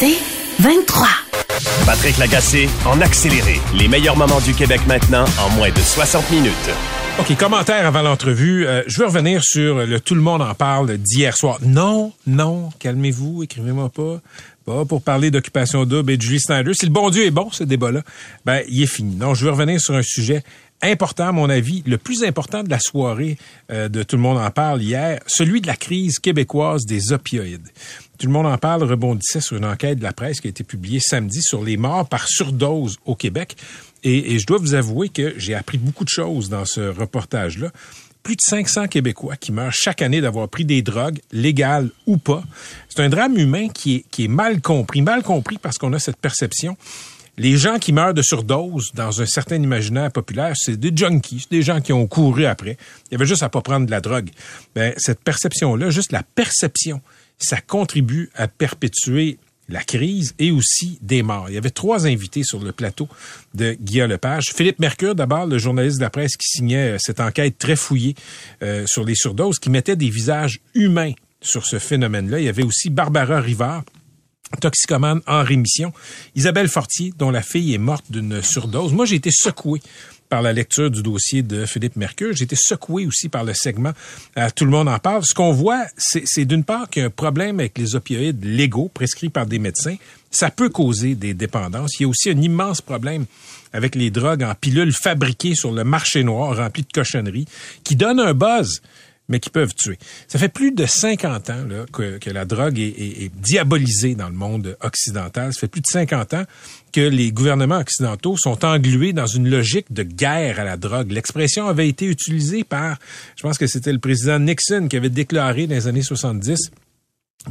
C'est 23. Patrick Lagacé en accéléré. Les meilleurs moments du Québec maintenant en moins de 60 minutes. OK, commentaire avant l'entrevue. Euh, je veux revenir sur le Tout le monde en parle d'hier soir. Non, non, calmez-vous, écrivez-moi pas. Pas pour parler d'occupation double et de Julie Snyder. Si le bon Dieu est bon, ce débat-là, ben, il est fini. Non, je veux revenir sur un sujet important, à mon avis, le plus important de la soirée euh, de Tout le monde en parle hier, celui de la crise québécoise des opioïdes. Tout le monde en parle rebondissait sur une enquête de la presse qui a été publiée samedi sur les morts par surdose au Québec. Et, je dois vous avouer que j'ai appris beaucoup de choses dans ce reportage-là. Plus de 500 Québécois qui meurent chaque année d'avoir pris des drogues, légales ou pas. C'est un drame humain qui est, qui est mal compris. Mal compris parce qu'on a cette perception les gens qui meurent de surdose dans un certain imaginaire populaire, c'est des junkies, des gens qui ont couru après. Il y avait juste à pas prendre de la drogue. Ben, cette perception-là, juste la perception, ça contribue à perpétuer la crise et aussi des morts. Il y avait trois invités sur le plateau de Guillaume Lepage. Philippe Mercure, d'abord, le journaliste de la presse qui signait euh, cette enquête très fouillée euh, sur les surdoses, qui mettait des visages humains sur ce phénomène-là. Il y avait aussi Barbara Rivard, toxicomane en rémission. Isabelle Fortier, dont la fille est morte d'une surdose. Moi, j'ai été secoué par la lecture du dossier de Philippe Mercure. J'ai été secoué aussi par le segment euh, Tout le monde en parle. Ce qu'on voit, c'est d'une part qu'il y a un problème avec les opioïdes légaux prescrits par des médecins. Ça peut causer des dépendances. Il y a aussi un immense problème avec les drogues en pilules fabriquées sur le marché noir remplies de cochonneries qui donnent un buzz mais qui peuvent tuer. Ça fait plus de 50 ans que, la drogue est, diabolisée dans le monde occidental. Ça fait plus de 50 ans que les gouvernements occidentaux sont englués dans une logique de guerre à la drogue. L'expression avait été utilisée par, je pense que c'était le président Nixon qui avait déclaré dans les années 70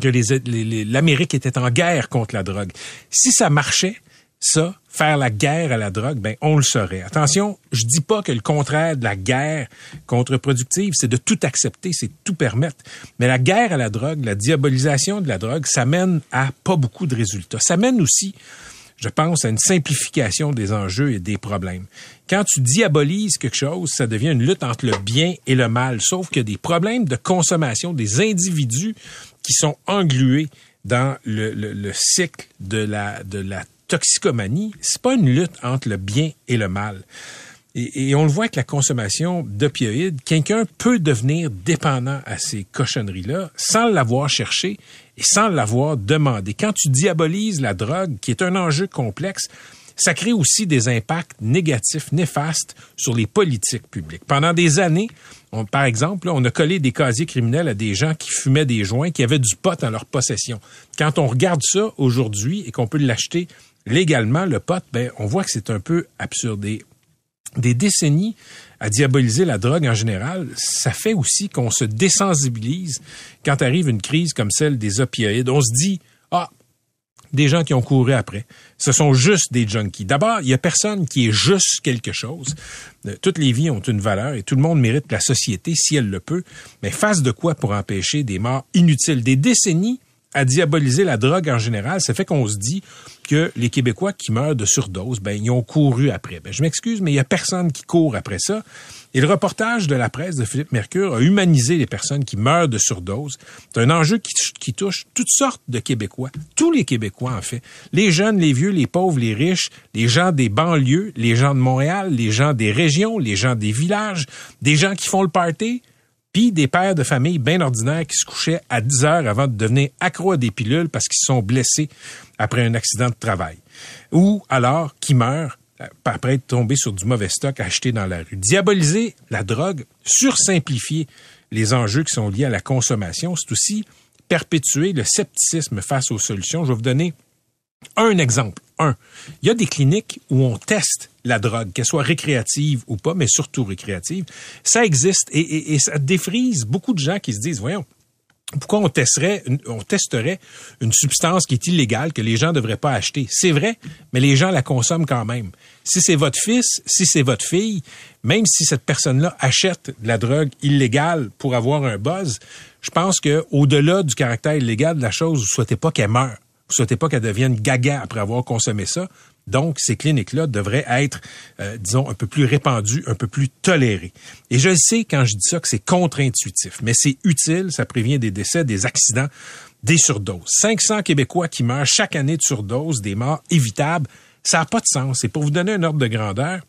que l'Amérique était en guerre contre la drogue. Si ça marchait, ça, faire la guerre à la drogue, ben on le saurait. Attention, je dis pas que le contraire de la guerre contre-productive, c'est de tout accepter, c'est tout permettre. Mais la guerre à la drogue, la diabolisation de la drogue, ça mène à pas beaucoup de résultats. Ça mène aussi, je pense, à une simplification des enjeux et des problèmes. Quand tu diabolises quelque chose, ça devient une lutte entre le bien et le mal. Sauf a des problèmes de consommation des individus qui sont englués dans le cycle de la, de la toxicomanie, c'est pas une lutte entre le bien et le mal. Et, on le voit avec la consommation d'opioïdes, quelqu'un peut devenir dépendant à ces cochonneries-là sans l'avoir cherché et sans l'avoir demandé. Quand tu diabolises la drogue, qui est un enjeu complexe, ça crée aussi des impacts négatifs, néfastes sur les politiques publiques. Pendant des années, par exemple, on a collé des casiers criminels à des gens qui fumaient des joints, qui avaient du pot en leur possession. Quand on regarde ça aujourd'hui et qu'on peut l'acheter légalement, le pot, ben, on voit que c'est un peu absurde. des décennies à diaboliser la drogue en général, ça fait aussi qu'on se désensibilise quand arrive une crise comme celle des opioïdes. On se dit, ah, des gens qui ont couru après. Ce sont juste des junkies. D'abord, il y a personne qui est juste quelque chose. Euh, toutes les vies ont une valeur et tout le monde mérite la société si elle le peut. Mais face de quoi pour empêcher des morts inutiles? Des décennies à diaboliser la drogue en général, ça fait qu'on se dit que les Québécois qui meurent de surdose, ben, ils ont couru après. Ben, je m'excuse, mais il y a personne qui court après ça. Et le reportage de la presse de Philippe Mercure a humanisé les personnes qui meurent de surdose. C'est un enjeu qui, qui, touche toutes sortes de Québécois. Tous les Québécois, en fait. Les jeunes, les vieux, les pauvres, les riches, les gens des banlieues, les gens de Montréal, les gens des régions, les gens des villages, des gens qui font le party, des pères de famille bien ordinaires qui se couchaient à 10 heures avant de devenir accro à des pilules parce qu'ils sont blessés après un accident de travail. Ou alors qui meurent euh, après être tombés sur du mauvais stock acheté dans la rue. Diaboliser la drogue, sursimplifier les enjeux qui sont liés à la consommation, c'est aussi perpétuer le scepticisme face aux solutions. Je vais vous donner un exemple. Un, il y a des cliniques où on teste la drogue, qu'elle soit récréative ou pas, mais surtout récréative. Ça existe et, ça défrise beaucoup de gens qui se disent, voyons, pourquoi on testerait, on testerait une substance qui est illégale que les gens ne devraient pas acheter? C'est vrai, mais les gens la consomment quand même. Si c'est votre fils, si c'est votre fille, même si cette personne-là achète de la drogue illégale pour avoir un buzz, je pense que au-delà du caractère illégal de la chose, vous souhaitez pas qu'elle meure. Vous souhaitez pas qu'elle devienne gaga après avoir consommé ça. Donc, ces cliniques-là devraient être, euh, disons, un peu plus répandues, un peu plus tolérées. Et je sais quand je dis ça que c'est contre-intuitif, mais c'est utile, ça prévient des décès, des accidents, des surdoses. 500 Québécois qui meurent chaque année de surdose, des morts évitables, ça n'a pas de sens. Et pour vous donner un ordre de grandeur,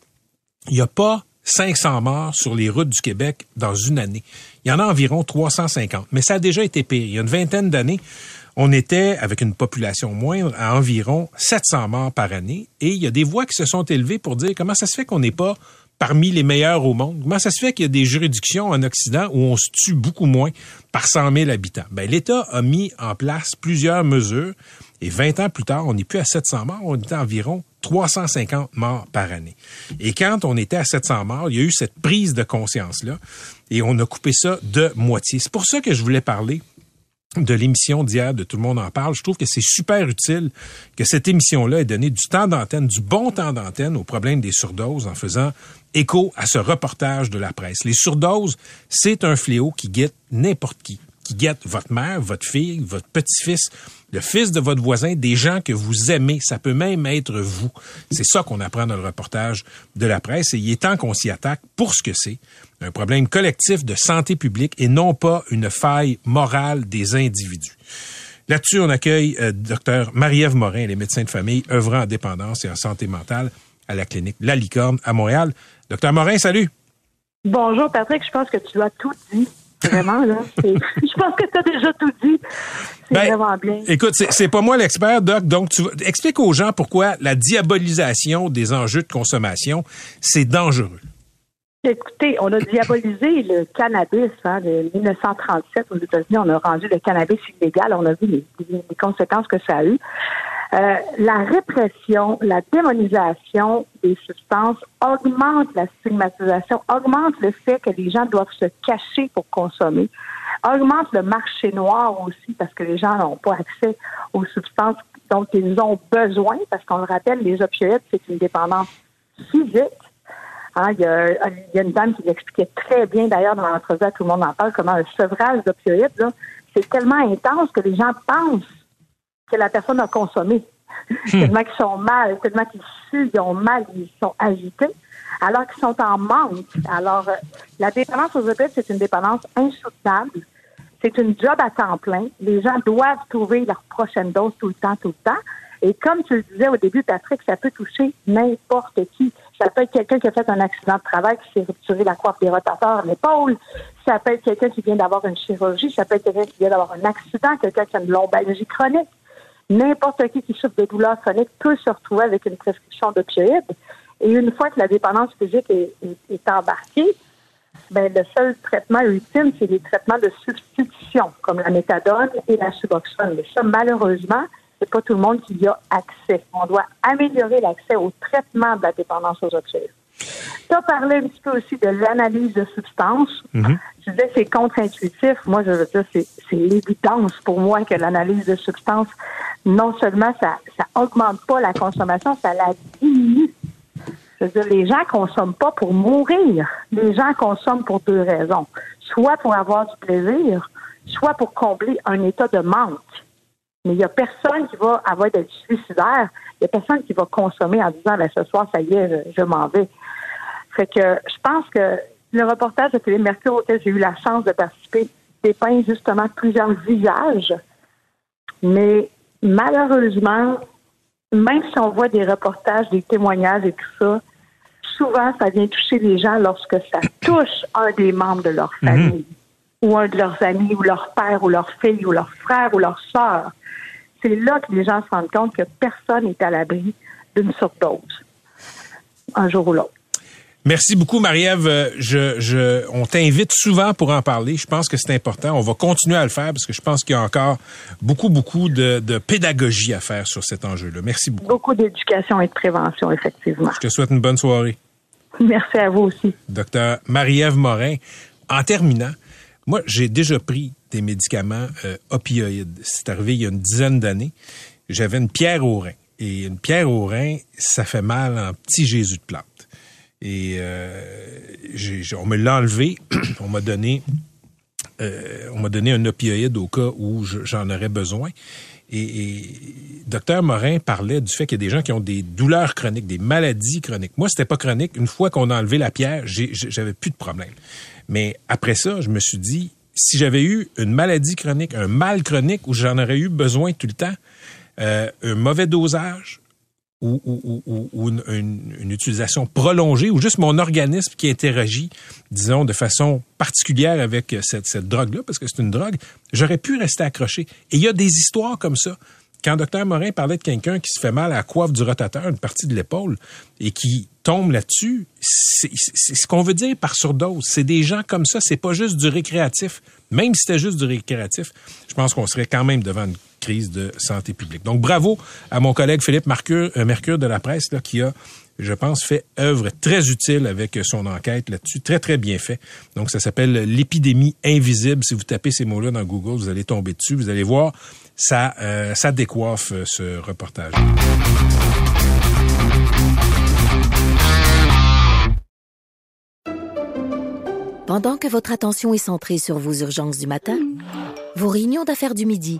il n'y a pas 500 morts sur les routes du Québec dans une année. Il y en a environ 350, mais ça a déjà été pire. Il y a une vingtaine d'années, on était, avec une population moindre, à environ 700 morts par année. Et il y a des voix qui se sont élevées pour dire comment ça se fait qu'on n'est pas parmi les meilleurs au monde. Comment ça se fait qu'il y a des juridictions en Occident où on se tue beaucoup moins par 100 000 habitants? Ben, L'État a mis en place plusieurs mesures et 20 ans plus tard, on n'est plus à 700 morts, on est à environ 350 morts par année. Et quand on était à 700 morts, il y a eu cette prise de conscience-là et on a coupé ça de moitié. C'est pour ça que je voulais parler de l'émission d'hier de Tout le monde en parle. Je trouve que c'est super utile que cette émission-là ait donné du temps d'antenne, du bon temps d'antenne au problème des surdoses en faisant écho à ce reportage de la presse. Les surdoses, c'est un fléau qui guette n'importe qui, qui guette votre mère, votre fille, votre petit-fils, le fils de votre voisin, des gens que vous aimez. Ça peut même être vous. C'est ça qu'on apprend dans le reportage de la presse et il est temps qu'on s'y attaque pour ce que c'est. Un problème collectif de santé publique et non pas une faille morale des individus. Là-dessus, on accueille euh, Dr Marie-Ève Morin, les médecins de famille œuvrant en dépendance et en santé mentale à la clinique La Licorne à Montréal. Docteur Morin, salut. Bonjour Patrick, je pense que tu as tout dit. Vraiment, là. je pense que tu as déjà tout dit. C'est ben, vraiment bien. Écoute, c'est pas moi l'expert, Doc. Donc, tu explique aux gens pourquoi la diabolisation des enjeux de consommation, c'est dangereux. Écoutez, on a diabolisé le cannabis. Hein, de 1937 aux États-Unis, on a rendu le cannabis illégal. On a vu les, les conséquences que ça a eu. Euh, la répression, la démonisation des substances augmente la stigmatisation, augmente le fait que les gens doivent se cacher pour consommer, augmente le marché noir aussi parce que les gens n'ont pas accès aux substances dont ils ont besoin parce qu'on le rappelle, les opioïdes, c'est une dépendance physique. Hein, il, y a, il, y a, une dame qui l'expliquait très bien d'ailleurs dans l'entrevue, tout le monde en parle, comment un sevrage d'opioïdes, c'est tellement intense que les gens pensent que la personne a consommé. Hmm. tellement qu'ils sont mal, tellement qu'ils suent, ils ont mal, ils sont agités, alors qu'ils sont en manque. Alors, euh, la dépendance aux opioïdes, c'est une dépendance insoutenable. C'est une job à temps plein. Les gens doivent trouver leur prochaine dose tout le temps, tout le temps. Et comme tu le disais au début, Patrick, ça peut toucher n'importe qui. Ça peut être quelqu'un qui a fait un accident de travail, qui s'est rupturé la coiffe des rotateurs à l'épaule. Ça peut être quelqu'un qui vient d'avoir une chirurgie. Ça peut être quelqu'un qui vient d'avoir un accident, quelqu'un qui a une lombalgie chronique. N'importe qui qui souffre de douleurs chroniques peut se retrouver avec une prescription d'opioïdes. Et une fois que la dépendance physique est, embarquée, ben, le seul traitement ultime, c'est les traitements de substitution, comme la méthadone et la suboxone. Mais ça, malheureusement, c'est pas tout le monde qui y a accès. On doit améliorer l'accès au traitement de la dépendance aux opioïdes. Tu as parlé un petit peu aussi de l'analyse de substances. Mm-hmm. Je disais c'est contre-intuitif. Moi, je veux dire, c'est, l'évidence pour moi que l'analyse de substances, non seulement ça, ça augmente pas la consommation, ça la diminue. Je veux dire, les gens consomment pas pour mourir. Les gens consomment pour deux raisons. Soit pour avoir du plaisir, soit pour combler un état de manque. Mais il n'y a personne qui va avoir des suicidaire. Il n'y a personne qui va consommer en disant, ben, ce soir, ça y est, je, m'en vais. Fait que je pense que le reportage de Philippe Mercure auquel j'ai eu la chance de participer dépeint justement plusieurs visages. Mais malheureusement, même si on voit des reportages, des témoignages et tout ça, souvent ça vient toucher les gens lorsque ça touche un des membres de leur mhm. famille, ou un de leurs amis, ou leur père, ou leur fille, ou leur frère, ou leur soeur c'est là que les gens se rendent compte que personne n'est à l'abri d'une surdose, un jour ou l'autre. Merci beaucoup, Marie-Ève. Euh, je, on t'invite souvent pour en parler. Je pense que c'est important. On va continuer à le faire parce que je pense qu'il y a encore beaucoup, beaucoup de, de pédagogie à faire sur cet enjeu-là. Merci beaucoup. Beaucoup d'éducation et de prévention, effectivement. Je te souhaite une bonne soirée. Merci à vous aussi. Docteur Marie-Ève Morin. En terminant, moi, j'ai déjà pris des médicaments euh, opioïdes. C'est arrivé il y a une dizaine d'années. J'avais une pierre au rein. Et une pierre au rein, ça fait mal en petit Jésus de plante. Et euh, on me l'a enlevé. on m'a donné, euh, on m'a donné un opioïde au cas où j'en aurais besoin. Et, docteur Morin parlait du fait qu'il y a des gens qui ont des douleurs chroniques, des maladies chroniques. Moi, c'était pas chronique. Une fois qu'on a enlevé la pierre, j'avais plus de problème. Mais après ça, je me suis dit, si j'avais eu une maladie chronique, un mal chronique où j'en aurais eu besoin tout le temps, euh, un mauvais dosage ou, une, utilisation prolongée ou juste mon organisme qui interagit, disons, de façon particulière avec cette, cette drogue-là, parce que c'est une drogue, j'aurais pu rester accroché. Et il y a des histoires comme ça quand Dr Morin parlait de quelqu'un qui se fait mal à la coiffe du rotateur, une partie de l'épaule, et qui tombe là-dessus, c'est ce qu'on veut dire par surdose. C'est des gens comme ça, c'est pas juste du récréatif. Même si c'était juste du récréatif, je pense qu'on serait quand même devant une crise de santé publique. Donc bravo à mon collègue Philippe Mercure, euh, Mercure de la presse qui a je pense, fait œuvre très utile avec son enquête là-dessus, très, très bien fait. Donc, ça s'appelle l'épidémie invisible. Si vous tapez ces mots-là dans Google, vous allez tomber dessus. Vous allez voir, ça, euh, ça décoiffe euh, ce reportage. Pendant que votre attention est centrée sur vos urgences du matin, vos réunions d'affaires du midi,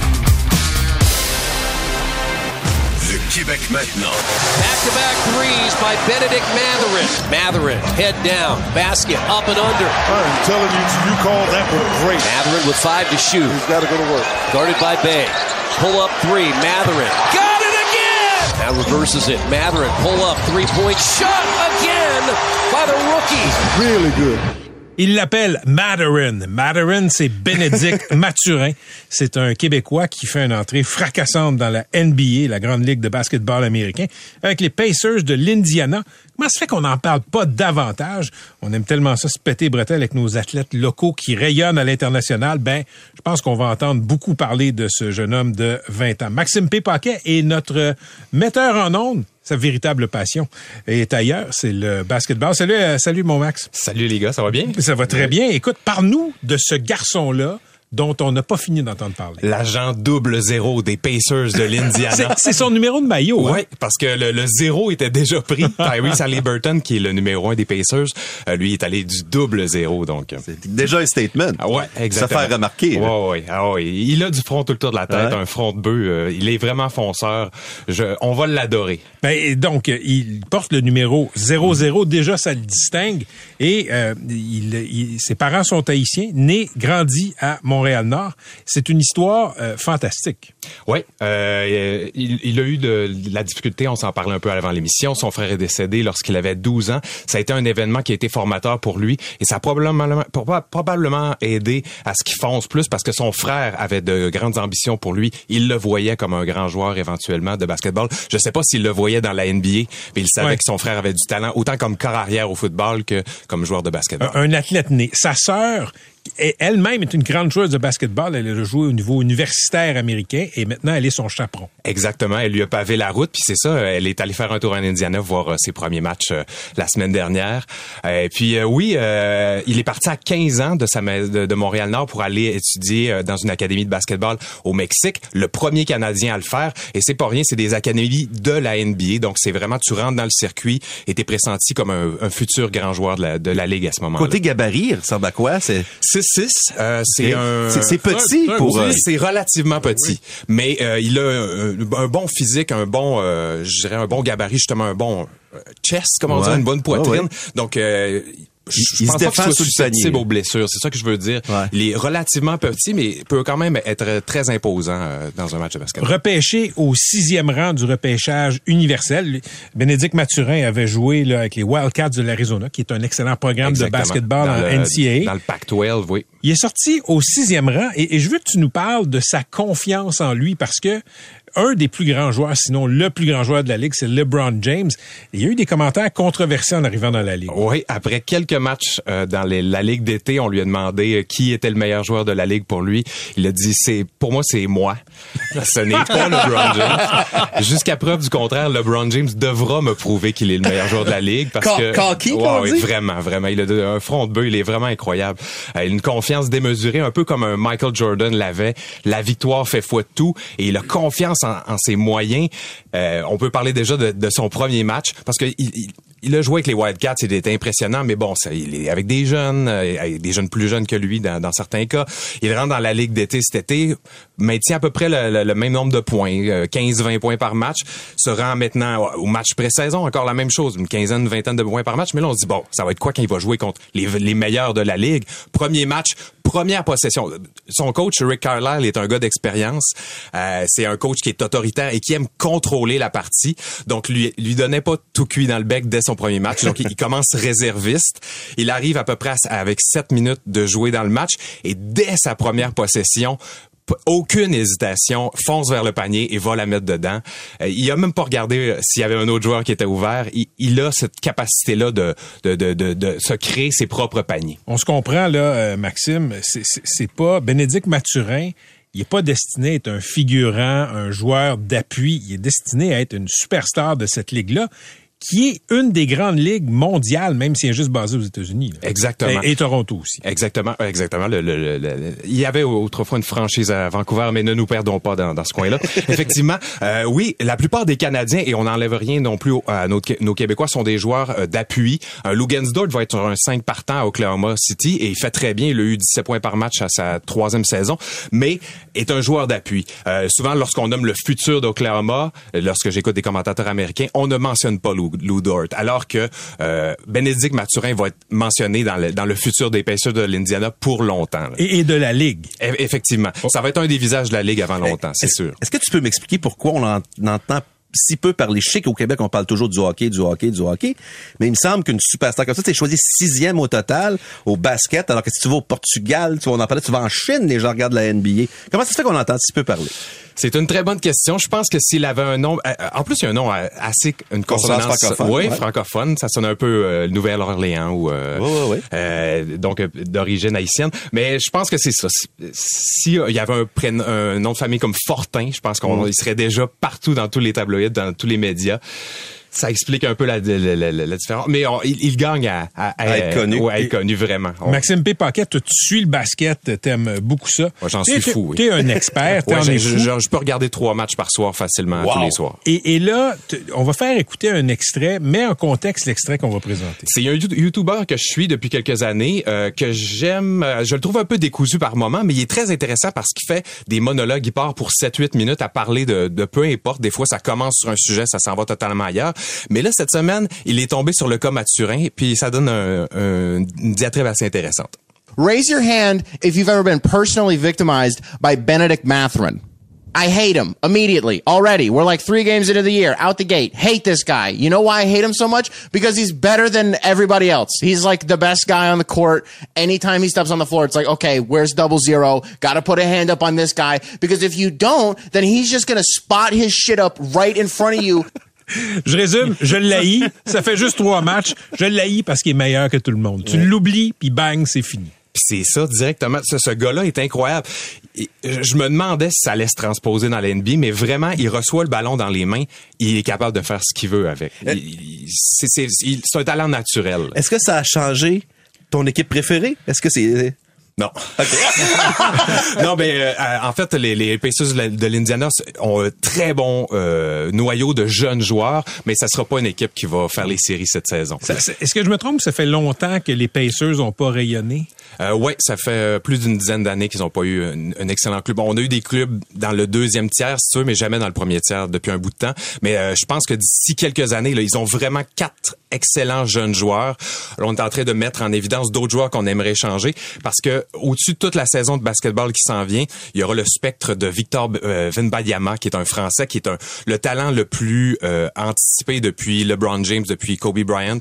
Québec maintenant. Back-to-back threes by Benedict Matherin. Matherin, head down, basket up and under. I'm telling you, you call that one great. Matherin with five to shoot. He's got to go to work. Guarded by Bay. Pull up three, Matherin. Got it again! Now reverses it. Matherin, pull up, three-point shot again by the rookie. Really good. Il l'appelle Madarin. Madarin, c'est Bénédicte Mathurin. C'est un Québécois qui fait une entrée fracassante dans la NBA, la grande ligue de basketball américain, avec les Pacers de l'Indiana. Comment se fait qu'on n'en parle pas davantage? On aime tellement ça se péter bretelles avec nos athlètes locaux qui rayonnent à l'international. Ben, je pense qu'on va entendre beaucoup parler de ce jeune homme de 20 ans. Maxime P. Paquet est notre metteur en ondes sa véritable passion est ailleurs, c'est le basketball. Salut, euh, salut mon Max. Salut les gars, ça va bien? Ça va très bien. Écoute, parle-nous de ce garçon-là dont on n'a pas fini d'entendre parler. L'agent double zéro des Pacers de l'Indiana. c'est son numéro de maillot. Hein? Oui, parce que le, zéro était déjà pris. Tyrese Halliburton, qui est le numéro un des Pacers, euh, lui est allé du double zéro. Donc, c'est déjà un statement. Ah ouais, exactement. Ça fait remarquer. Ouais, ouais, ah ouais. Il a du front tout le tour de la tête, un front de bœuf. Euh, il est vraiment fonceur. Je, on va l'adorer. Ben, donc, il porte le numéro 00. Déjà, ça le distingue. Et euh, il, ses parents sont haïtiens, nés, grandis à Montréal. Montréal-Nord. C'est une histoire euh, fantastique. Oui, euh, il, a eu de, la difficulté, on s'en parlait un peu avant l'émission. Son frère est décédé lorsqu'il avait 12 ans. Ça a été un événement qui a été formateur pour lui et ça a probablement, probablement aidé à ce qu'il fonce plus parce que son frère avait de grandes ambitions pour lui. Il le voyait comme un grand joueur éventuellement de basketball. Je sais pas s'il le voyait dans la NBA, mais il savait que son frère avait du talent, autant comme corps arrière au football que comme joueur de basketball. Un, un athlète né. Sa sœur elle-même est une grande joueuse de basketball. Elle a joué au niveau universitaire américain et maintenant elle est son chaperon. Exactement. Elle lui a pavé la route. Puis c'est ça, elle est allée faire un tour en Indiana voir euh, ses premiers matchs euh, la semaine dernière. Et puis oui, euh, il est parti à 15 ans de, sa, de, de Montréal-Nord pour aller étudier dans une académie de basketball au Mexique. Le premier Canadien à le faire. Et c'est pas rien, c'est des académies de la NBA. Donc c'est vraiment, tu rentres dans le circuit et t'es pressenti comme un, futur grand joueur de la, de la Ligue à ce moment-là. Côté gabarit, il ressemble à quoi? C'est? 6-6. Euh, c'est un... C'est petit pour... Euh, c'est relativement petit. Mais euh, il a un, bon physique, un bon, je dirais un bon gabarit, justement un bon chest, comment dire, une bonne poitrine. Donc je il pense se pas soit susceptible aux blessures. C'est ça que je veux dire. Ouais. Il est relativement petit, mais peut quand même être très imposant euh, dans un match de basket. repêché au sixième rang du repêchage universel. Bénédicte Mathurin avait joué là, avec les Wildcats de l'Arizona, qui est un excellent programme Exactement. de basketball Dans en le- NCAA. Dans le Pac-12, oui. Il est sorti au sixième rang et, et je veux que tu nous parles de sa confiance en lui parce que un des plus grands joueurs, sinon le plus grand joueur de la ligue, c'est LeBron James. Il y a eu des commentaires controversés en arrivant dans la ligue. Oui, après quelques matchs euh, dans les- la ligue d'été, on lui a demandé euh, qui était le meilleur joueur de la ligue pour lui. Il a dit c'est pour moi c'est moi. Ce n'est pas LeBron James. Jusqu'à preuve du contraire, LeBron James devra me prouver qu'il est le meilleur joueur de la ligue parce Ca- que cocky, Ouais, oui, vraiment, vraiment, il a un front de bœuf, il est vraiment incroyable. Euh, une confiance démesurée, un peu comme un Michael Jordan l'avait. La victoire fait foi de tout et il a en, ses moyens. Euh, on peut parler déjà de, de son premier match parce que il, il- il a joué avec les Wildcats, il était impressionnant, mais bon, il est avec des jeunes, euh, des jeunes plus jeunes que lui dans, dans certains cas. Il rentre dans la ligue d'été cet été, maintient à peu près le, le- le même nombre de points, euh, 15-20 points par match, se rend maintenant au match pré-saison, encore la même chose, une quinzaine, vingtaine de points par match, mais là on se dit, bon, ça va être quoi quand il va jouer contre les, les meilleurs de la ligue? Premier match, première possession. Son coach, Rick Carlisle, est un gars d'expérience. Euh, c'est un coach qui est autoritaire et qui aime contrôler la partie. Donc, lui, lui donnait pas tout cuit dans le bec dès son premier match. Donc, il, commence réserviste. Il arrive à peu près avec sept minutes de jouer dans le match et dès sa première possession, aucune hésitation, fonce vers le panier et va la mettre dedans. Euh, il a même pas regardé euh, s'il y avait un autre joueur qui était ouvert. Il, a cette capacité-là de, de, de, de, se créer ses propres paniers. On se comprend là, euh, Maxime, c'est- pas Bénédicte Mathurin. Il est pas destiné à être un figurant, un joueur d'appui. Il est destiné à être une superstar de cette ligue-là, qui est une des grandes ligues mondiales, même s'il est juste basé aux États-Unis. Exactement. Et, et Toronto aussi. Exactement, exactement. Le, le- le- le- il y avait autrefois une franchise à Vancouver, mais ne nous perdons pas dans, dans ce coin-là. Effectivement, euh, oui, la plupart des Canadiens, et on n'enlève rien non plus à nos, nos Québécois, sont des joueurs euh, d'appui. Euh, Lugensdort va être sur un 5 partant à Oklahoma City, et il fait très bien. Il a eu 17 points par match à sa troisième saison, mais est un joueur d'appui. Euh, souvent, lorsqu'on nomme le futur d'Oklahoma, lorsque j'écoute des commentateurs américains, on ne mentionne pas Lou, Lou Dort, alors que euh, Bénédicte Mathurin va être mentionné dans le, dans le futur des Pacers de l'Indiana pour longtemps. Et, et de la ligue. E- Effectivement. Ça va être un des visages de la Ligue avant longtemps, c'est sûr. Est-ce que tu peux m'expliquer pourquoi on en, entend si peu parler? Sais qu'au Québec, on parle toujours du hockey, du hockey, du hockey, mais il me semble qu'une superstar comme ça, tu choisi sixième au total au basket, alors que si tu vas au Portugal, tu vas, on en parlait, tu vas en Chine, les gens regardent la NBA. Comment ça se fait qu'on entend si peu parler? C'est une très bonne question. Je pense que s'il avait un nom, euh, en plus il y a un nom euh, assez une Consonance consonance, francophone, oui, ouais. francophone, ça sonne un peu euh, Nouvelle-Orléans ou euh, ouais, ouais. euh, donc euh, d'origine haïtienne. Mais je pense que c'est ça. Si- euh, il y avait un, prénom- un nom de famille comme Fortin, je pense qu'on Mm. il serait déjà partout dans tous les tabloïds, dans tous les médias. Ça explique un peu la, la, la- la- la différence. Mais on- il, il gagne à, à- À être connu. ouais, à être connu vraiment. On- Maxime P. Paquette, toi, tu suis le basket, t'aimes beaucoup ça. Moi, j'en suis t'es- fou, oui. T'es un expert, Ouais, es je, fou. je- je peux regarder trois matchs par soir facilement Wow. tous les soirs. Et, et là, on va faire écouter un extrait, mets en contexte l'extrait qu'on va présenter. C'est un You- YouTuber que je suis depuis quelques années, euh, que j'aime. euh, je le trouve un peu décousu par moment, mais il est très intéressant parce qu'il fait des monologues. Il part pour 7-8 minutes à parler de, de peu importe. Des fois, ça commence sur un sujet, ça s'en va totalement ailleurs. Mais là, cette semaine, il est tombé sur le cas Mathurin, puis ça donne un- un- une diatribe assez intéressante. Raise your hand if you've ever been personally victimized by Benedict Matherin. I hate him immediately already. We're like three games into the year, out the gate. Hate this guy. You know why I hate him so much? Because he's better than everybody else. He's like the best guy on the court. Anytime he steps on the floor, it's like, okay, where's double zero? Gotta put a hand up on this guy. Because if you don't, then he's just gonna spot his shit up right in front of you Je résume, je l'haïs. Ça fait juste trois matchs. Je l'haïs parce qu'il est meilleur que tout le monde. Tu l'oublies, puis bang, c'est fini. Puis c'est ça directement. Ce, ce gars-là est incroyable. Et je me demandais si ça allait se transposer dans la NBA, mais vraiment, il reçoit le ballon dans les mains, il est capable de faire ce qu'il veut avec. Il- c'est un talent naturel. Est-ce que ça a changé ton équipe préférée? Est-ce que c'est... Non. non, mais euh, en fait, les, les Pacers de l'Indiana ont un très bon euh, noyau de jeunes joueurs, mais ça sera pas une équipe qui va faire les séries cette saison. C'est- Est-ce que je me trompe? Ça fait longtemps que les Pacers n'ont pas rayonné? Euh, ouais, ça fait euh, plus d'une dizaine d'années qu'ils n'ont pas eu un, excellent club. Bon, on a eu des clubs dans le deuxième tiers, tu veux, mais jamais dans le premier tiers depuis un bout de temps. Mais euh, je pense que d'ici quelques années, là, ils ont vraiment quatre excellents jeunes joueurs. Alors, on est en train de mettre en évidence d'autres joueurs qu'on aimerait changer parce que au-dessus de toute la saison de basketball qui s'en vient, il y aura le spectre de Victor euh, qui est un Français, qui est un, le talent le plus euh, anticipé depuis LeBron James, depuis Kobe Bryant.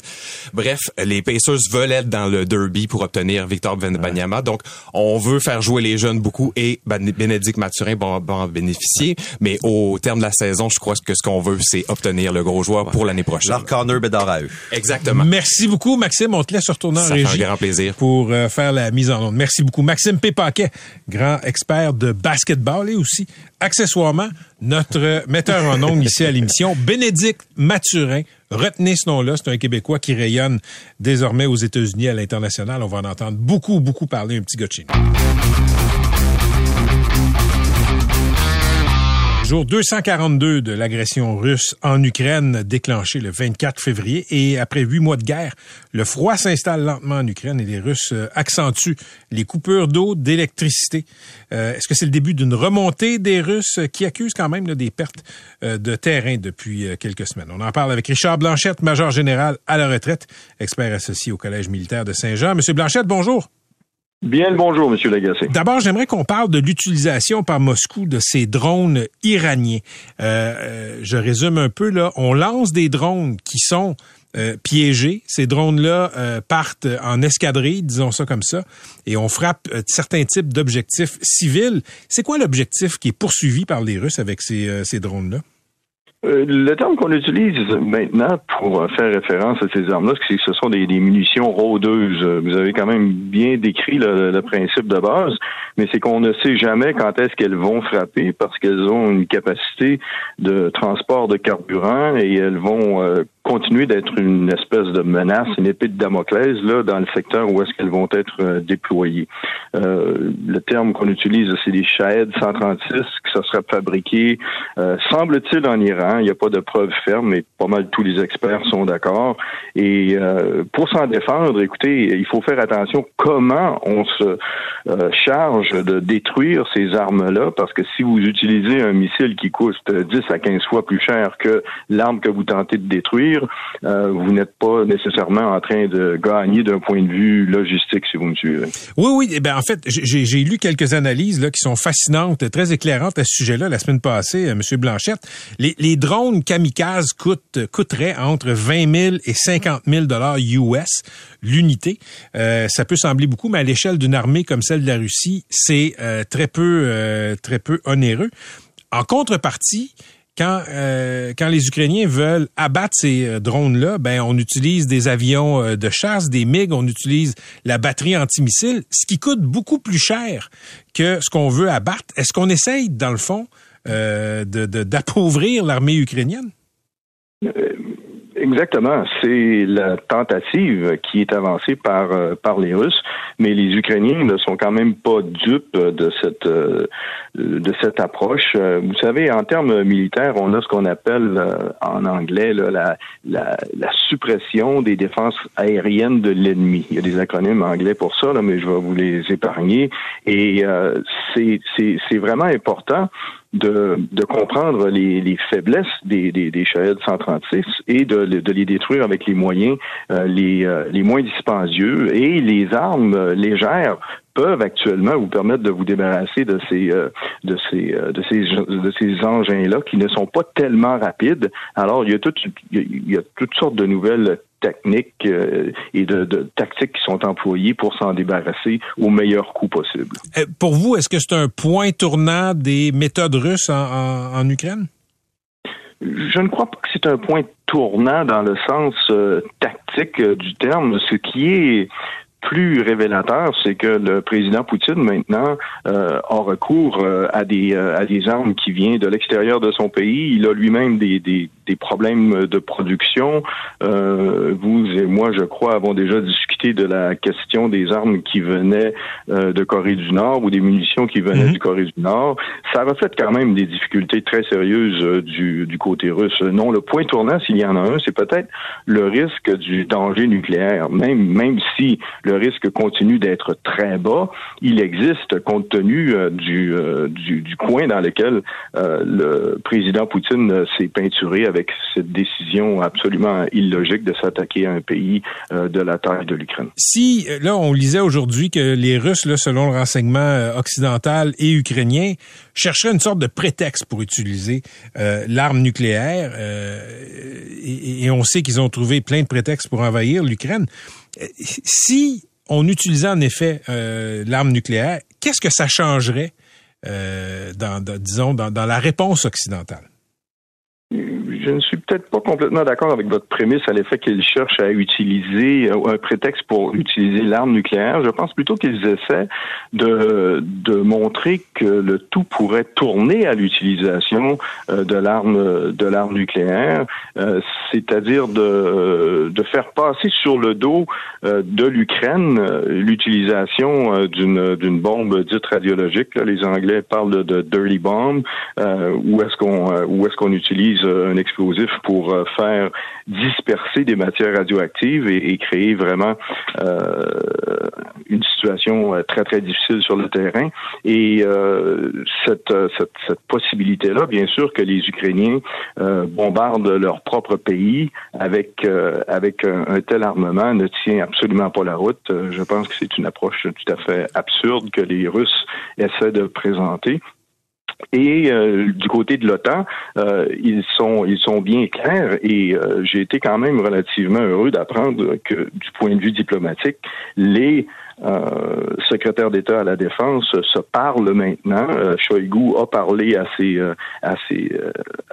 Bref, les Pacers veulent être dans le derby pour obtenir Victor Wembanyama. Donc, on veut faire jouer les jeunes beaucoup et Ben- Bénédicte Mathurin va, en bénéficier. Mais au terme de la saison, je crois que ce qu'on veut, c'est obtenir le gros joueur pour l'année prochaine. Leur corner bédard à eux. Exactement. Merci beaucoup, Maxime. On te laisse retourner en Ça fait un grand plaisir. pour euh, faire la mise en onde. Merci beaucoup. Maxime Pépaquet, grand expert de basketball et aussi, accessoirement, notre metteur en ondes ici à l'émission, Bénédicte Mathurin. Retenez ce nom-là. C'est un Québécois qui rayonne désormais aux États-Unis à l'international. On va en entendre beaucoup, beaucoup parler, un petit gars. Jour 242 de l'agression russe en Ukraine déclenchée le 24 février et après huit mois de guerre, le froid s'installe lentement en Ukraine et les Russes euh, accentuent les coupures d'eau, d'électricité. Euh, Est-ce que c'est le début d'une remontée des Russes euh, qui accusent quand même des pertes de terrain depuis quelques semaines? On en parle avec Richard Blanchette, major général à la retraite, expert associé au Collège militaire de Saint-Jean. Monsieur Blanchette, bonjour. Bien le bonjour, Monsieur Lagacé. D'abord, j'aimerais qu'on parle de l'utilisation par Moscou de ces drones iraniens. Euh, euh, je résume un peu là. On lance des drones qui sont euh, piégés. Ces drones-là partent en escadrille, disons ça comme ça, et on frappe certains types d'objectifs civils. C'est quoi l'objectif qui est poursuivi par les Russes avec ces, ces drones-là? Euh, le terme qu'on utilise maintenant pour euh, faire référence à ces armes-là, c'est que ce sont des, munitions rôdeuses. Euh, Vous avez quand même bien décrit le, le principe de base, mais c'est qu'on ne sait jamais quand est-ce qu'elles vont frapper parce qu'elles ont une capacité de transport de carburant et elles vont euh, continuer d'être une espèce de menace, une épée de Damoclès là dans le secteur où est-ce qu'elles vont être euh, déployées. Euh, le terme qu'on utilise, c'est des Shahed 136 que ça sera fabriqué, euh, semble-t-il en Iran. Il n'y a pas de preuves fermes, mais pas mal tous les experts sont d'accord. Et euh, pour s'en défendre, écoutez, il faut faire attention comment on se charge de détruire ces armes-là, parce que si vous utilisez un missile qui coûte 10 à 15 fois plus cher que l'arme que vous tentez de détruire, euh, vous n'êtes pas nécessairement en train de gagner d'un point de vue logistique, si vous me suivez. Oui, oui. Eh ben, en fait, j'ai lu quelques analyses là, qui sont fascinantes, très éclairantes à ce sujet-là la semaine passée, euh, M. Blanchette. Les, drones kamikazes coûtent, coûteraient entre 20 000 et 50 000 dollars US l'unité. Euh, ça peut sembler beaucoup, mais à l'échelle d'une armée comme celle de la Russie, c'est très peu, très peu onéreux. En contrepartie, quand, euh, quand les Ukrainiens veulent abattre ces euh, drones-là, ben on utilise des avions euh, de chasse, des MiG, on utilise la batterie antimissile, ce qui coûte beaucoup plus cher que ce qu'on veut abattre. Est-ce qu'on essaye, dans le fond, euh, d'appauvrir l'armée ukrainienne? Exactement. C'est la tentative qui est avancée par euh, par les Russes, mais les Ukrainiens ne sont quand même pas dupes de cette euh, de cette approche. Euh, Vous savez, en termes militaires, on a ce qu'on appelle en anglais la, la suppression des défenses aériennes de l'ennemi. Il y a des acronymes anglais pour ça, là, mais je vais vous les épargner. Et euh, c'est vraiment important de, de comprendre les, les faiblesses des, des, des Shahed 136 et de, de les détruire avec les moyens euh, les, euh, les moins dispendieux. Et les armes euh, légères peuvent actuellement vous permettre de vous débarrasser de ces euh, de ces euh, de ces de ces engins-là qui ne sont pas tellement rapides. Alors il y a tout il y a, il y a toutes sortes de nouvelles techniques euh, et de, de tactiques qui sont employées pour s'en débarrasser au meilleur coût possible. Euh, Pour vous, est-ce que c'est un point tournant des méthodes russes en, en- en Ukraine? Je ne crois pas que c'est un point tournant dans le sens euh, tactique euh, du terme. Ce qui est plus révélateur, c'est que le président Poutine maintenant euh, a recours euh, à des euh, à des armes qui viennent de l'extérieur de son pays. Il a lui-même des, des, des problèmes de production. Euh, vous et moi, je crois, avons déjà discuté de la question des armes qui venaient euh, de Corée du Nord ou des munitions qui venaient Mhm. du Corée du Nord. Ça reflète quand même des difficultés très sérieuses euh, du, du côté russe. Non, le point tournant, s'il y en a un, c'est peut-être le risque du danger nucléaire. Même même si le le risque continue d'être très bas, il existe, compte tenu euh, du, euh, du, du, coin dans lequel euh, le président Poutine s'est peinturé avec cette décision absolument illogique de s'attaquer à un pays de la taille de l'Ukraine. Si, là, on lisait aujourd'hui que les Russes, là, selon le renseignement occidental et ukrainien, chercheraient une sorte de prétexte pour utiliser l'arme nucléaire, et on sait qu'ils ont trouvé plein de prétextes pour envahir l'Ukraine. Si on utilisait en effet euh, l'arme nucléaire, qu'est-ce que ça changerait, euh, dans, disons, dans la réponse occidentale? Je ne suis peut-être pas complètement d'accord avec votre prémisse à l'effet qu'ils cherchent à utiliser euh, un prétexte pour utiliser l'arme nucléaire. Je pense plutôt qu'ils essaient de, de montrer que le tout pourrait tourner à l'utilisation euh, de l'arme de l'arme nucléaire, euh, c'est-à-dire de, de faire passer sur le dos de l'Ukraine l'utilisation d'une d'une bombe dite radiologique. les Anglais parlent de, dirty bomb, où est-ce qu'on où est-ce qu'on utilise un explosif pour euh, faire disperser des matières radioactives et, créer vraiment euh, une situation euh, très très difficile sur le terrain. Et cette, cette, cette possibilité-là, bien sûr, que les Ukrainiens bombardent leur propre pays avec avec un, tel armement ne tient absolument pas la route. Je pense que c'est une approche tout à fait absurde que les Russes essaient de présenter. Et euh, du côté de l'OTAN, euh, ils sont ils sont bien clairs et euh, j'ai été quand même relativement heureux d'apprendre que du point de vue diplomatique, les euh, secrétaire d'État à la Défense se parle maintenant. Euh, Shoigu a parlé à ses euh, à ses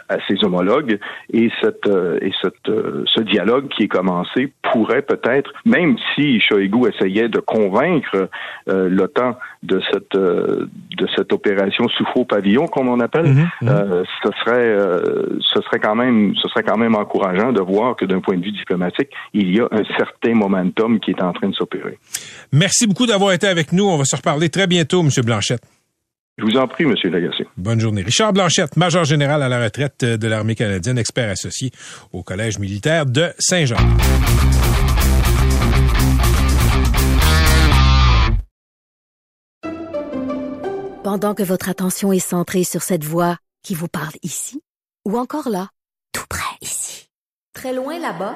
à ses homologues et cette et cette ce dialogue qui est commencé pourrait peut-être, même si Shoigu essayait de convaincre l'OTAN de cette de cette opération sous faux pavillon, comme on appelle, mhm. ce serait ce serait quand même ce serait quand même encourageant de voir que d'un point de vue diplomatique, il y a un certain momentum qui est en train de s'opérer. Merci Merci beaucoup d'avoir été avec nous. On va se reparler très bientôt, M. Blanchette. Je vous en prie, M. Lagacé. Bonne journée. Richard Blanchette, major général à la retraite de l'Armée canadienne, expert associé au Collège militaire de Saint-Jean. Pendant que votre attention est centrée sur cette voix qui vous parle ici, ou encore là, tout près ici, très loin là-bas,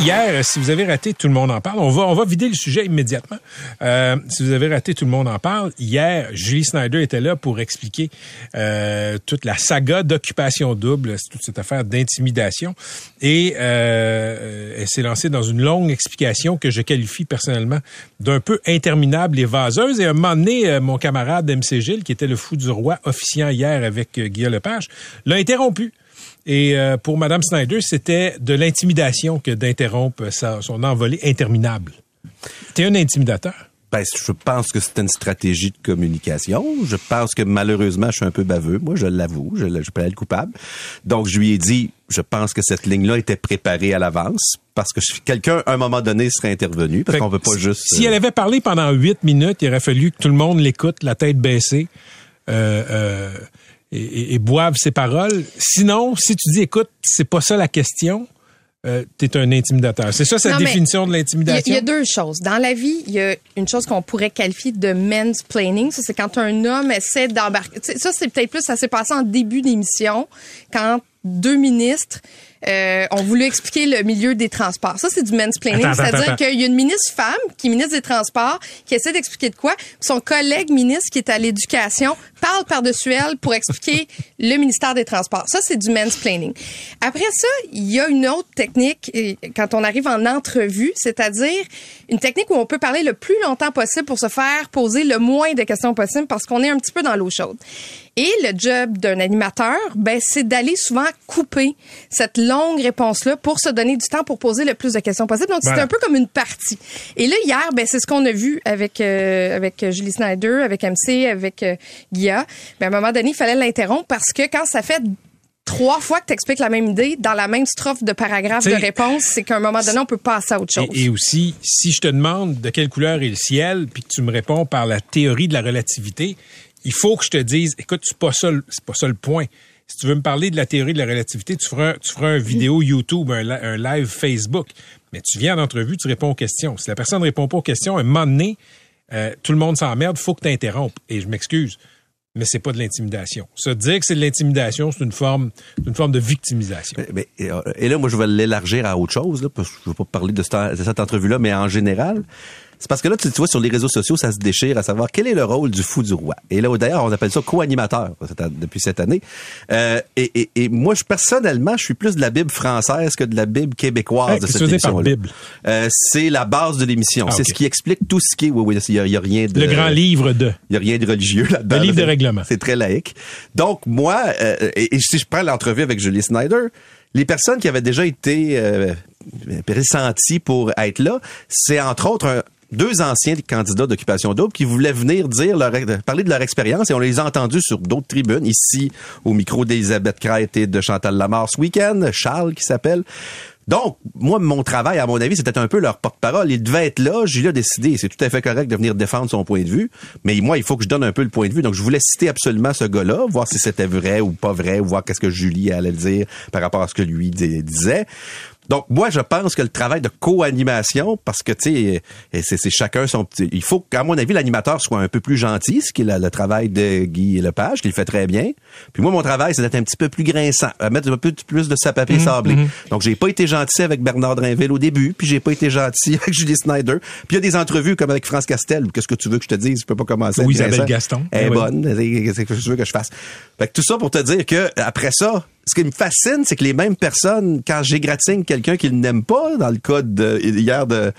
Hier, si vous avez raté Tout le monde en parle, on va, on va vider le sujet immédiatement. Euh, si vous avez raté Tout le monde en parle, hier, Julie Snyder était là pour expliquer euh, toute la saga d'occupation double, toute cette affaire d'intimidation. Et euh, elle s'est lancée dans une longue explication que je qualifie personnellement d'un peu interminable et vaseuse. Et à un moment donné, euh, mon camarade MC Gilles, qui était le fou du roi officiant hier avec euh, Guillaume Lepage, l'a interrompu. Et euh, pour Mme Snyder, c'était de l'intimidation que d'interrompre son envolée interminable. T'es un intimidateur. Ben, je pense que c'est une stratégie de communication. Je pense que malheureusement, je suis un peu baveux. Moi, je l'avoue, je, je peux être coupable. Donc, je lui ai dit, je pense que cette ligne-là était préparée à l'avance parce que quelqu'un, à un moment donné, serait intervenu parce qu'on veut pas juste... Si elle euh, avait parlé pendant huit minutes, il aurait fallu que tout le monde l'écoute, la tête baissée. Euh, euh, et, et, boivent ses paroles. Sinon, si tu dis, écoute, c'est pas ça la question, euh, tu es un intimidateur. C'est ça, sa définition de l'intimidation? Il y, a deux choses. Dans la vie, il y a une chose qu'on pourrait qualifier de mansplaining. Ça, c'est quand un homme essaie d'embarquer. Ça, c'est peut-être plus, ça s'est passé en début d'émission, quand deux ministres euh, ont voulu expliquer le milieu des transports. Ça, c'est du mansplaining. C'est-à-dire qu'il y a une ministre femme qui est ministre des Transports qui essaie d'expliquer de quoi. Son collègue ministre qui est à l'éducation parle par-dessus elle pour expliquer le ministère des Transports. Ça, c'est du mansplaining. Après ça, il y a une autre technique quand on arrive en entrevue, c'est-à-dire une technique où on peut parler le plus longtemps possible pour se faire poser le moins de questions possible parce qu'on est un petit peu dans l'eau chaude. Et le job d'un animateur, ben, c'est d'aller souvent couper cette longues réponses-là pour se donner du temps pour poser le plus de questions possible. Donc, Voilà. c'était un peu comme une partie. Et là, hier, ben, c'est ce qu'on a vu avec, euh, avec Julie Snyder, avec MC, avec euh, Guilla. Ben, à un moment donné, il fallait l'interrompre parce que quand ça fait trois fois que tu expliques la même idée dans la même strophe de paragraphe T'sais, de réponse, c'est qu'à un moment donné, on peut passer à autre chose. Et, et aussi, si je te demande de quelle couleur est le ciel, puis que tu me réponds par la théorie de la relativité, il faut que je te dise, écoute, c'est pas ça, c'est pas ça le point. Si tu veux me parler de la théorie de la relativité, tu feras, tu feras un vidéo YouTube, un, li- un live Facebook. Mais tu viens en entrevue, tu réponds aux questions. Si la personne ne répond pas aux questions, à un moment donné, euh, tout le monde s'emmerde, faut que tu interrompes. Et je m'excuse, mais c'est pas de l'intimidation. Se dire que c'est de l'intimidation, c'est une forme, une forme de victimisation. Mais- mais- et, euh, et là, moi, je vais l'élargir à autre chose, là, parce que je veux pas parler de cette, de cette entrevue-là, mais en général. C'est parce que là, tu, tu vois, sur les réseaux sociaux, ça se déchire à savoir quel est le rôle du fou du roi. Et là, d'ailleurs, on appelle ça co-animateur depuis cette année. Euh, et, et, et moi, je, personnellement, je suis plus de la Bible française que de la Bible québécoise Hey, de cette. Bible? Euh, c'est la base de l'émission. Ah, c'est ce qui explique tout ce qui est. Oui, oui, il y a, rien de. Le grand livre de. Il n'y a rien de religieux là-dedans. Le livre là. de règlement. C'est très laïque. Donc, moi, euh, et, et si je prends l'entrevue avec Julie Snyder, les personnes qui avaient déjà été euh, pressenties pour être là, c'est entre autres un- deux anciens candidats d'occupation double qui voulaient venir dire leur, parler de leur expérience et on les a entendus sur d'autres tribunes, ici au micro d'Elisabeth Crête et de Chantal Lamarre ce week-end, Charles qui s'appelle. Donc, moi, mon travail, à mon avis, c'était un peu leur porte-parole. Il devait être là. Julie a décidé, c'est tout à fait correct de venir défendre son point de vue. Mais moi, il faut que je donne un peu le point de vue. Donc, je voulais citer absolument ce gars-là, voir si c'était vrai ou pas vrai, ou voir qu'est-ce que Julie allait dire par rapport à ce que lui di- disait. Donc, moi, je pense que le travail de co-animation, parce que, tu sais, euh, c'est chacun son petit... Il faut qu'à mon avis, l'animateur soit un peu plus gentil, ce qui est la- le travail de Guy Lepage, qui le fait très bien. Puis moi, mon travail, c'est d'être un petit peu plus grinçant, à mettre un peu plus de sa papier sablé. Donc, j'ai pas été gentil avec Bernard Drinville au début, puis j'ai pas été gentil avec Julie Snyder. Puis il y a des entrevues comme avec France Castel. Qu'est-ce que tu veux que je te dise? Je peux pas commencer. Ou Isabelle. Gaston. Elle est Eh oui. bonne. Qu'est-ce que tu veux que je fasse? Fait que tout ça pour te dire que, après ça, ce qui me fascine, c'est que les mêmes personnes, quand j'égratigne quelqu'un qu'ils n'aiment pas, dans le cas de, hier de,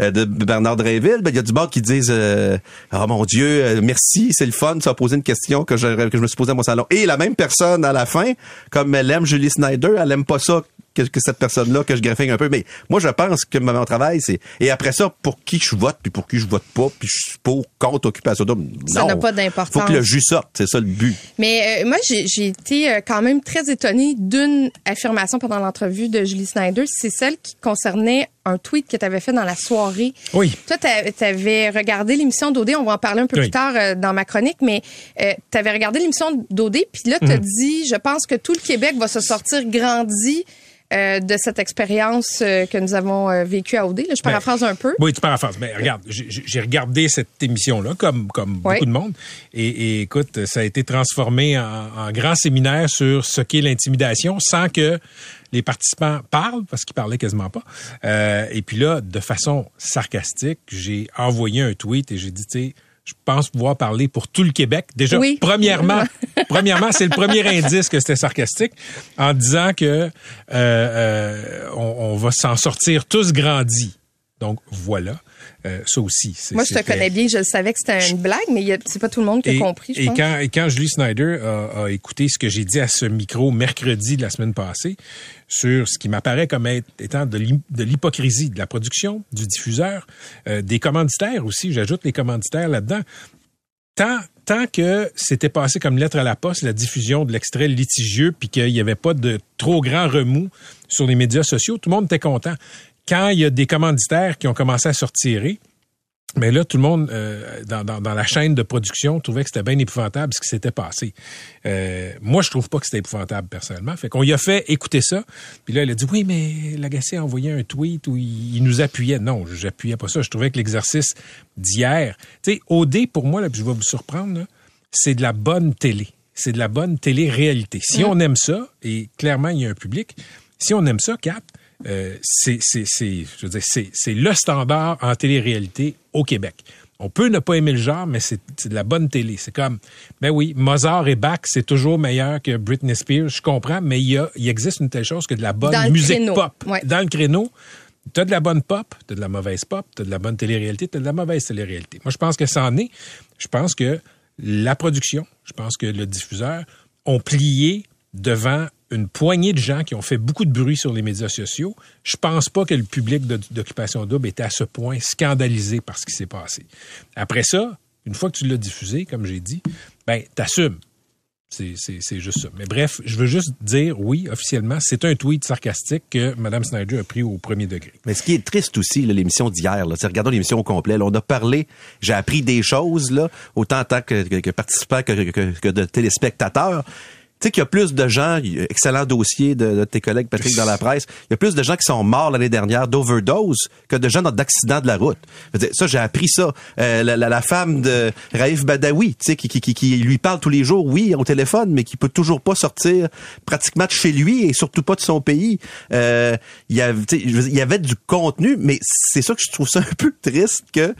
euh, de Bernard Drinville, ben, il y a du bord qui disent, euh, oh mon Dieu, euh, merci, c'est le fun, ça a posé une question que je, que je me suis posée à mon salon. Et la même personne, à la fin, comme elle aime Julie Snyder, elle aime pas ça que, que cette personne-là, que je graffigne un peu. Mais moi, je pense que mon travail, c'est... Et après ça, pour qui je vote, puis pour qui je vote pas, puis je suis pour, contre Occupation Double. Ça n'a pas d'importance. faut que le jus sorte, c'est ça le but. Mais euh, moi, j'ai été euh, quand même très étonnée d'une affirmation pendant l'entrevue de Julie Snyder. C'est celle qui concernait un tweet que tu avais fait dans la soirée. Oui. Toi, tu avais regardé l'émission d'OD. On va en parler un peu Oui. plus tard euh, dans ma chronique, mais tu avais regardé l'émission d'OD, puis là, tu as dit, je pense que tout le Québec va se sortir grandi euh, de cette expérience euh, que nous avons euh, vécue à OD. Là, je paraphrase un peu. Oui, tu paraphrases. Mais regarde, j'ai regardé cette émission-là, comme, comme Oui. beaucoup de monde. Et, et écoute, ça a été transformé en, en grand séminaire sur ce qu'est l'intimidation sans que les participants parlent, parce qu'ils parlaient quasiment pas. Et puis là, de façon sarcastique, j'ai envoyé un tweet et j'ai dit, tu sais, je pense pouvoir parler pour tout le Québec. Déjà, Oui. premièrement, premièrement, c'est le premier indice que c'était sarcastique, en disant que euh, euh, on, on va s'en sortir tous grandis. Donc voilà, Euh, ça aussi. c'est- Moi, je te connais bien, je savais que c'était une blague, mais c'est pas tout le monde qui et, a compris, je et pense. quand, et quand Julie Snyder a, a écouté ce que j'ai dit à ce micro mercredi de la semaine passée sur ce qui m'apparaît comme être- étant de l'hypocrisie de la production, du diffuseur, euh, des commanditaires aussi, j'ajoute les commanditaires là-dedans, tant, tant que c'était passé comme lettre à la poste, la diffusion de l'extrait litigieux, puis qu'il n'y avait pas de trop grand remous sur les médias sociaux, tout le monde était content. Quand il y a des commanditaires qui ont commencé à se retirer, mais là, tout le monde, euh, dans, dans, dans la chaîne de production, trouvait que c'était bien épouvantable ce qui s'était passé. Euh, moi, je trouve pas que c'était épouvantable, personnellement. Fait qu'on y a fait écouter ça. Puis là, elle a dit, oui, mais Lagacé a envoyé un tweet où il, il nous appuyait. Non, j'appuyais pas ça. Je trouvais que l'exercice d'hier... Tu sais, OD, pour moi, là, puis je vais vous surprendre, c'est de la bonne télé. C'est de la bonne télé-réalité. Si Mm. on aime ça, et clairement, il y a un public, si on aime ça, Cap, euh, c'est, le standard en télé-réalité au Québec. On peut ne pas aimer le genre, mais c'est, de la bonne télé. C'est comme, ben oui, Mozart et Bach, c'est toujours meilleur que Britney Spears, je comprends, mais il, y a, il existe une telle chose que de la bonne Dans musique créneau. pop. Ouais. Dans le créneau, t'as de la bonne pop, t'as de la mauvaise pop, t'as de la bonne télé-réalité, t'as de la mauvaise télé-réalité. Moi, je pense que ça en est. Je pense que la production, je pense que le diffuseur ont plié devant une poignée de gens qui ont fait beaucoup de bruit sur les médias sociaux. Je pense pas que le public d'Occupation Double était à ce point scandalisé par ce qui s'est passé. Après ça, une fois que tu l'as diffusé, comme j'ai dit, ben, t'assumes. C'est, juste ça. Mais bref, je veux juste dire, oui, officiellement, c'est un tweet sarcastique que Mme Snyder a pris au premier degré. Mais ce qui est triste aussi, l'émission d'hier, c'est regardons l'émission au complet. là, on a parlé, j'ai appris des choses, là, autant en tant que, que, que participant que de téléspectateur. Tu sais qu'il y a plus de gens, excellent dossier de, tes collègues Patrick dans la presse, il y a plus de gens qui sont morts l'année dernière d'overdose que de gens d'accidents de la route. Ça, j'ai appris ça. Euh, la, femme de Raif Badawi, tu sais, qui, lui parle tous les jours, oui, au téléphone, mais qui peut toujours pas sortir pratiquement de chez lui et surtout pas de son pays. Euh, il y avait, il y avait du contenu, mais c'est ça que je trouve ça un peu triste que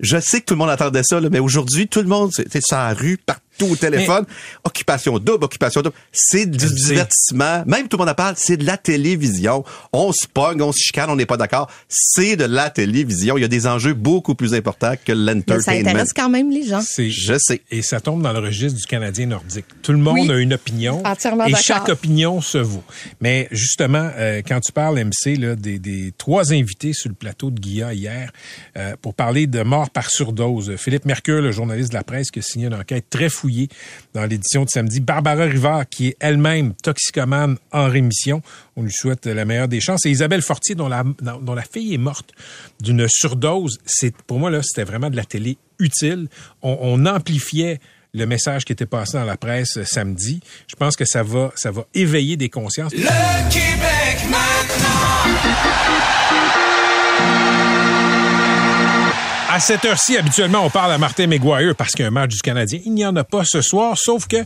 je sais que tout le monde attendait ça, mais aujourd'hui, tout le monde, c'est sur la rue, partout au téléphone. Occupation double, occupation double. C'est du divertissement. Même tout le monde en parle, c'est de la télévision. On se pogne, on se chicane, on n'est pas d'accord. C'est de la télévision. Il y a des enjeux beaucoup plus importants que Mais ça l'entertainment. intéresse quand même les gens. C'est, Je sais. Et ça tombe dans le registre du Canadien nordique. Tout le monde Oui. a une opinion. Entièrement et chaque opinion se vaut. Mais justement, euh, quand tu parles, MC, là, des, des trois invités sur le plateau de Guilla hier euh, pour parler de mort par surdose, Philippe Mercure, le journaliste de la presse, qui a signé une enquête très fouillée dans l'édition de samedi. Barbara Rivard, qui est elle-même toxicomane en rémission. On lui souhaite la meilleure des chances. Et Isabelle Fortier, dont la, dont- la fille est morte d'une surdose. C'est, pour moi, là, c'était vraiment de la télé utile. On, on amplifiait le message qui était passé dans la presse euh, samedi. Je pense que ça va, ça va éveiller des consciences. Le Québec À cette heure-ci, habituellement, on parle à Martin McGuire parce qu'il y a un match du Canadien. Il n'y en a pas ce soir, sauf que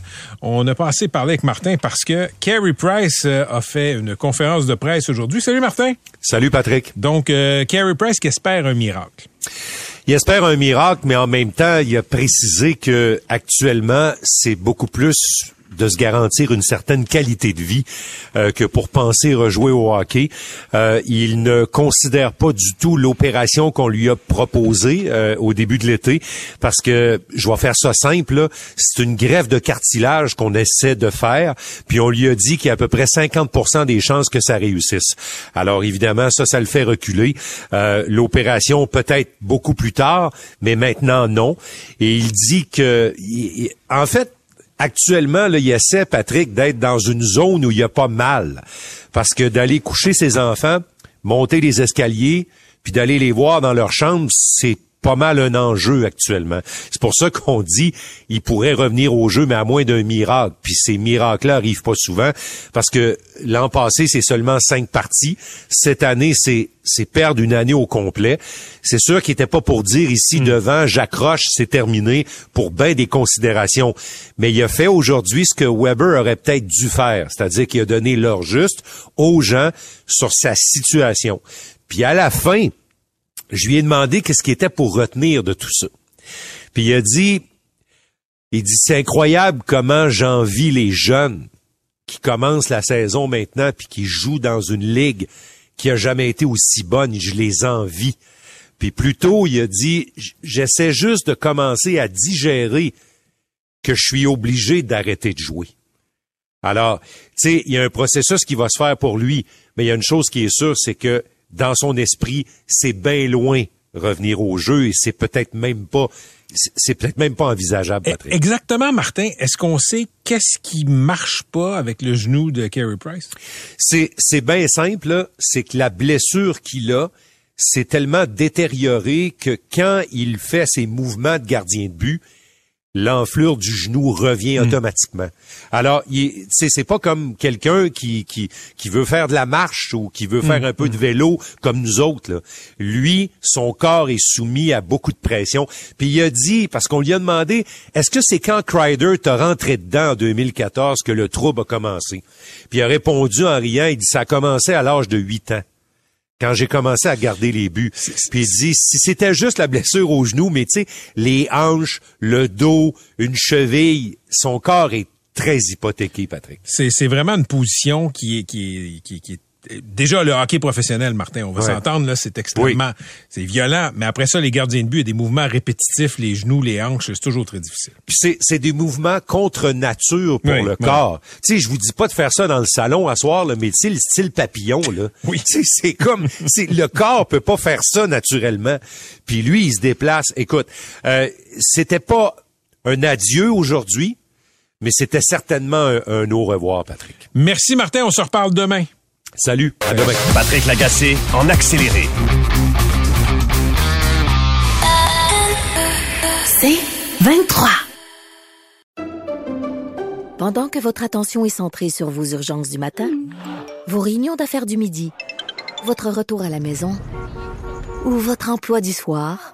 on a pas assez parlé avec Martin parce que Carey Price euh, a fait une conférence de presse aujourd'hui. Salut Martin. Salut Patrick. Donc, euh, Carey Price qui espère un miracle. Il espère un miracle, mais en même temps, il a précisé que actuellement, c'est beaucoup plus de se garantir une certaine qualité de vie euh, que pour penser rejouer au hockey. Euh, il ne considère pas du tout l'opération qu'on lui a proposée euh, au début de l'été parce que je vais faire ça simple, c'est une greffe de cartilage qu'on essaie de faire, puis on lui a dit qu'il y a à peu près 50% des chances que ça réussisse. Alors évidemment, ça, ça le fait reculer. Euh, L'opération peut-être beaucoup plus tard, mais maintenant non. Et il dit que, en fait, actuellement, là, il essaie, Patrick, d'être dans une zone où il n'y a pas mal. Parce que d'aller coucher ses enfants, monter les escaliers, puis d'aller les voir dans leur chambre, c'est pas mal un enjeu actuellement. C'est pour ça qu'on dit il pourrait revenir au jeu, mais à moins d'un miracle. Puis ces miracles-là arrivent pas souvent parce que l'an passé, c'est seulement cinq parties. Cette année, c'est c'est perdre une année au complet. C'est sûr qu'il était pas pour dire ici devant j'accroche, c'est terminé pour bien des considérations. Mais il a fait aujourd'hui ce que Weber aurait peut-être dû faire, c'est-à-dire qu'il a donné l'heure juste aux gens sur sa situation. Puis à la fin, je lui ai demandé qu'est-ce qui était pour retenir de tout ça. Puis il a dit, il dit, c'est incroyable comment j'envie les jeunes qui commencent la saison maintenant puis qui jouent dans une ligue qui a jamais été aussi bonne. Je les envie. Puis plutôt, il a dit, j'essaie juste de commencer à digérer que je suis obligé d'arrêter de jouer. Alors, tu sais, il y a un processus qui va se faire pour lui, mais il y a une chose qui est sûre, c'est que dans son esprit, c'est bien loin revenir au jeu et c'est peut-être même pas, c'est- peut-être même pas envisageable, Patrick. Exactement, Martin. Est-ce qu'on sait qu'est-ce qui marche pas avec le genou de Carey Price? C'est, c'est bien simple, c'est que la blessure qu'il a, c'est tellement détérioré que quand il fait ses mouvements de gardien de but, l'enflure du genou revient automatiquement. Alors, c'est pas comme quelqu'un qui, qui, qui veut faire de la marche ou qui veut faire un peu de vélo comme nous autres. Là. Lui, son corps est soumis à beaucoup de pression. Puis il a dit, parce qu'on lui a demandé, est-ce que c'est quand Crider t'a rentré dedans en 2014 que le trouble a commencé? Puis il a répondu en riant, il dit, ça a commencé à l'âge de 8 ans quand j'ai commencé à garder les buts. Puis il dit, si c'était juste la blessure au genou, mais tu sais, les hanches, le dos, une cheville, son corps est très hypothéqué, Patrick. C'est, c'est vraiment une position qui est, qui est, qui est, qui est déjà le hockey professionnel, Martin, on va Ouais. s'entendre là, c'est extrêmement, c'est violent. Mais après ça, les gardiens de but, a des mouvements répétitifs, les genoux, les hanches, c'est toujours très difficile. Puis c'est, c'est des mouvements contre nature pour Oui, le oui. corps. Tu sais, je vous dis pas de faire ça dans le salon à soir, là, mais tu sais, le style papillon, là. Oui. C'est comme, c'est, le corps peut pas faire ça naturellement. Puis lui, il se déplace. Écoute, euh, c'était pas un adieu aujourd'hui, mais c'était certainement un, un au revoir, Patrick. Merci Martin, on se reparle demain. Salut, à. Patrick Lagacé en accéléré. C'est 23. Pendant que votre attention est centrée sur vos urgences du matin, vos réunions d'affaires du midi, votre retour à la maison ou votre emploi du soir,